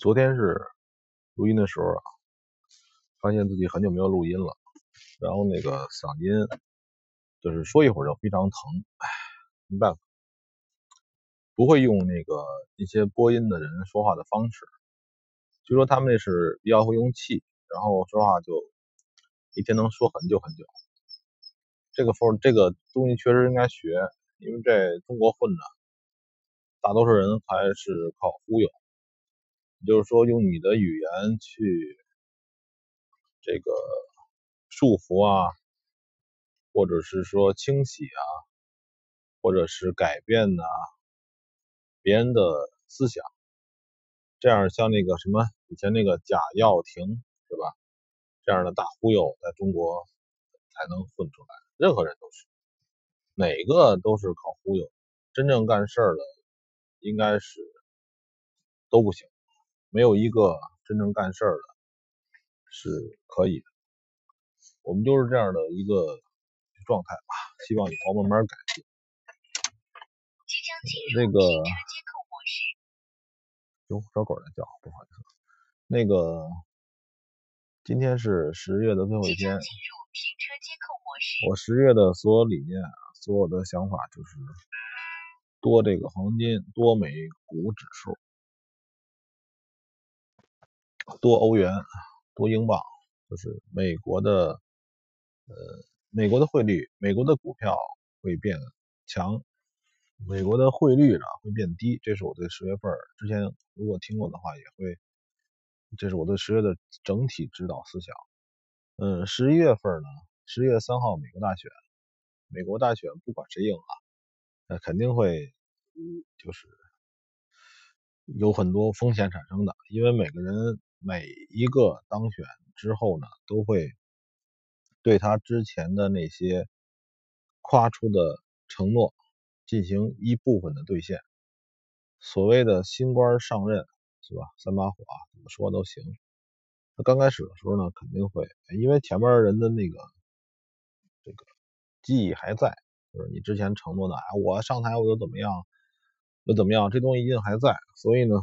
昨天是录音的时候啊，发现自己很久没有录音了，然后那个嗓音就是说一会儿就非常疼，唉，没办法，不会用那个一些播音的人说话的方式，据说他们那是比较会用气，然后说话就一天能说很久很久。这个风这个东西确实应该学，因为在中国混着，大多数人还是靠忽悠。就是说，用你的语言去这个束缚啊，或者是说清洗啊，或者是改变呐别人的思想，这样像那个什么以前那个贾跃亭是吧？这样的大忽悠，在中国才能混出来。任何人都是，哪个都是靠忽悠，真正干事儿的应该是都不行。没有一个真正干事儿的是可以的，我们就是这样的一个状态吧，希望以后慢慢改进。那个，哟，小狗在叫，不好意思。那个，今天是十月的最后一天。我十月的所有理念啊，所有的想法就是多这个黄金，多美股指数。多欧元，多英镑，就是美国的，呃，美国的汇率，美国的股票会变强，美国的汇率呢会变低。这是我对十月份之前如果听过的话，也会，这是我对十月的整体指导思想。嗯，十一月份呢，十一月三号美国大选，美国大选不管谁赢啊，那肯定会，就是有很多风险产生的，因为每个人。每一个当选之后呢，都会对他之前的那些夸出的承诺进行一部分的兑现。所谓的新官上任，是吧？三把火啊，怎么说都行。那刚开始的时候呢，肯定会，因为前面人的那个这个记忆还在，就是你之前承诺的，哎，我上台我就怎么样，又怎么样，这东西一定还在。所以呢，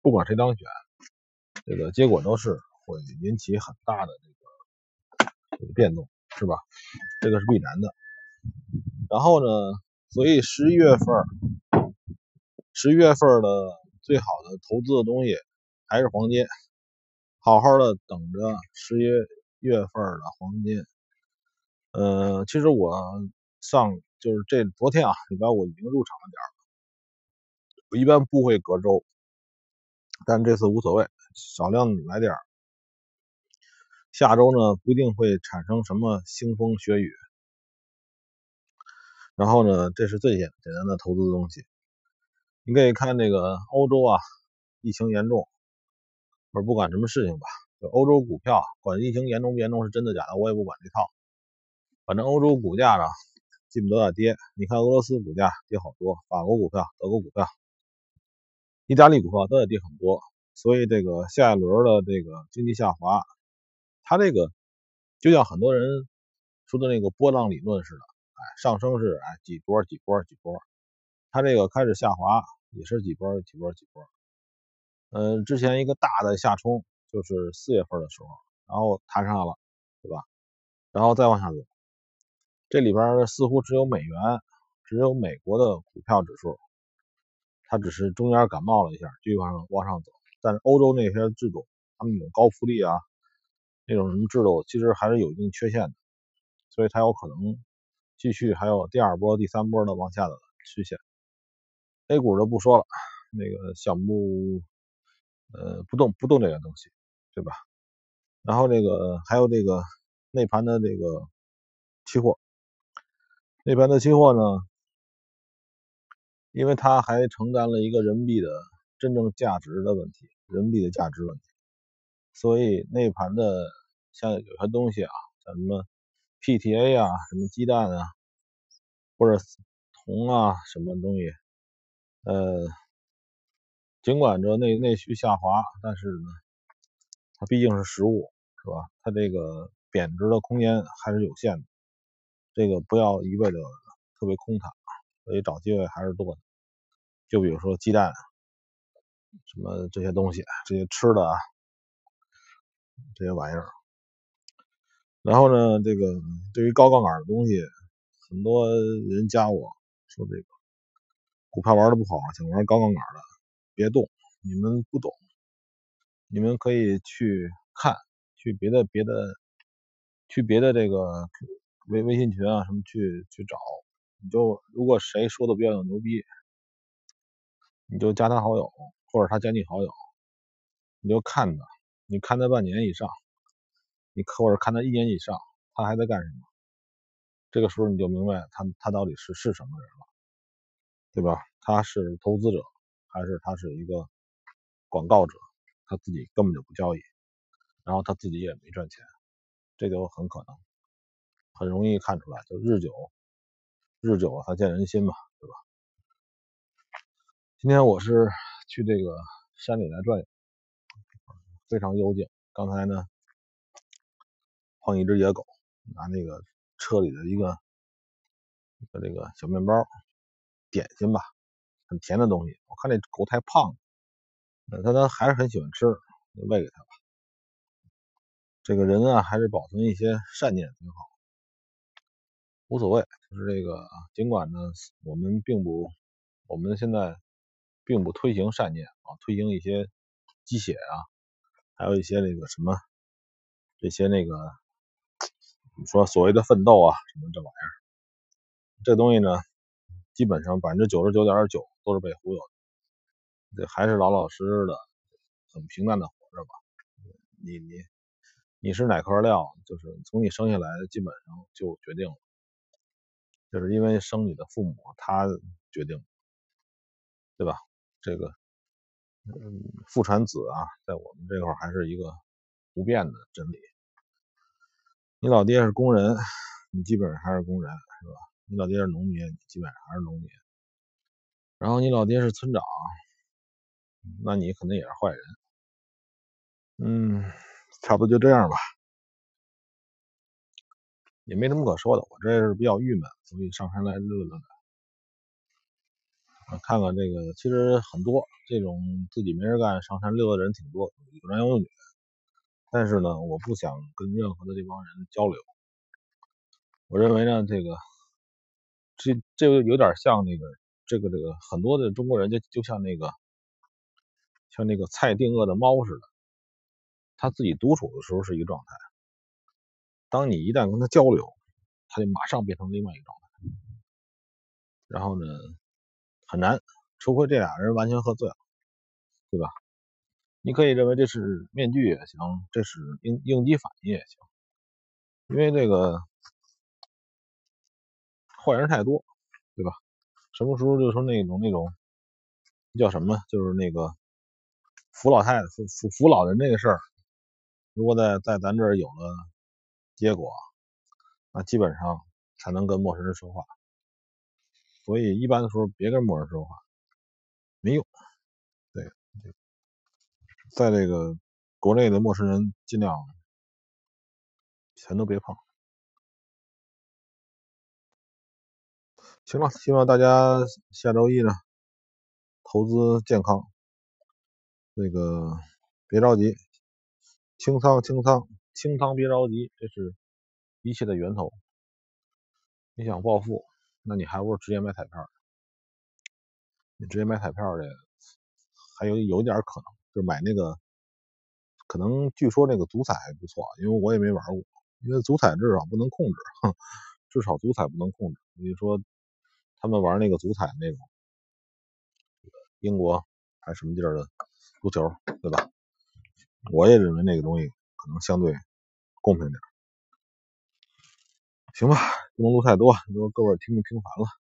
不管谁当选。这个结果都是会引起很大的这个变动，是吧？这个是必然的。然后呢，所以十一月份，十一月份的最好的投资的东西还是黄金，好好的等着十一月份的黄金。呃，其实我上就是这昨天啊，礼拜五已经入场了点我一般不会隔周，但这次无所谓。少量来点下周呢不一定会产生什么腥风血雨。然后呢，这是最简简单的投资的东西。你可以看那个欧洲啊，疫情严重，或者不管什么事情吧，就欧洲股票，管疫情严重不严重是真的假的，我也不管这套。反正欧洲股价呢，基本都在跌。你看俄罗斯股价跌好多，法国股票、德国股票、意大利股票都在跌很多。所以这个下一轮的这个经济下滑，它这个就像很多人说的那个波浪理论似的，哎，上升是哎几波几波几波，它这个开始下滑也是几波几波几波。嗯，之前一个大的下冲就是四月份的时候，然后弹上来了，对吧？然后再往下走，这里边似乎只有美元，只有美国的股票指数，它只是中间感冒了一下，继续往上往上走。但是欧洲那些制度，他们那种高福利啊，那种什么制度，其实还是有一定缺陷的，所以它有可能继续还有第二波、第三波的往下的曲线。A 股就不说了，那个项目呃不动不动这个东西，对吧？然后这个还有这个内盘的这个期货，内盘的期货呢，因为它还承担了一个人民币的。真正价值的问题，人民币的价值问题，所以内盘的像有些东西啊，像什么 PTA 啊，什么鸡蛋啊，或者铜啊，什么东西，呃，尽管这内内需下滑，但是呢，它毕竟是实物，是吧？它这个贬值的空间还是有限的，这个不要一味的特别空它，所以找机会还是多的。就比如说鸡蛋。什么这些东西，这些吃的啊，这些玩意儿。然后呢，这个对于高杠杆的东西，很多人加我说这个股票玩的不好，想玩高杠杆的，别动，你们不懂，你们可以去看，去别的别的，去别的这个微微信群啊什么去去找，你就如果谁说的比较牛逼，你就加他好友，或者他加你好友，你就看他，你看他半年以上。你或者看他一年以上，他还在干什么？这个时候你就明白他他到底是是什么人了，对吧？他是投资者，还是他是一个广告者？他自己根本就不交易，然后他自己也没赚钱，这就很可能，很容易看出来。就日久日久他见人心嘛，对吧？今天我是去这个山里来转悠，非常幽静。刚才呢。碰一只野狗，拿那个车里的一个一个这个小面包点心吧，很甜的东西。我看那狗太胖了，它它还是很喜欢吃，就喂给它吧。这个人啊，还是保存一些善念挺好，无所谓。就是这个，尽管呢，我们并不，我们现在并不推行善念啊，推行一些鸡血啊，还有一些那个什么这些那个。说所谓的奋斗啊，什么这玩意儿，这东西呢，基本上百分之九十九点九都是被忽悠的。这还是老老实实的，很平淡的活着吧。你你你是哪块料，就是从你生下来基本上就决定了，就是因为生你的父母他决定，对吧？这个嗯，父传子啊，在我们这块还是一个不变的真理。你老爹是工人，你基本上还是工人，是吧？你老爹是农民，你基本上还是农民。然后你老爹是村长，那你肯定也是坏人。嗯，差不多就这样吧，也没什么可说的。我这是比较郁闷，所以上山来溜溜看看这个，其实很多这种自己没事干上山溜的人挺多，有男有女。但是呢，我不想跟任何的这帮人交流。我认为呢，这个这这个有点像那个这个这个很多的中国人就就像那个像那个蔡定谔的猫似的，他自己独处的时候是一个状态，当你一旦跟他交流，他就马上变成另外一个状态。然后呢，很难，除非这俩人完全喝醉了，对吧？你可以认为这是面具也行，这是应应激反应也行，因为这个坏人太多，对吧？什么时候就说那种那种叫什么，就是那个扶老太太扶扶扶老人这个事儿，如果在在咱这儿有了结果，那基本上才能跟陌生人说话。所以一般的时候别跟陌生人说话，没用。对。在这个国内的陌生人，尽量全都别碰。行了，希望大家下周一呢，投资健康，那个别着急，清仓清仓清仓，别着急，这是一切的源头。你想暴富，那你还不如直接买彩票。你直接买彩票的，还有有点可能。就买那个，可能据说那个足彩还不错，因为我也没玩过。因为足彩至少不能控制，至少足彩不能控制。你说他们玩那个足彩那种，英国还是什么地儿的足球，对吧？我也认为那个东西可能相对公平点。行吧，不能录太多，你说各位听不听烦了。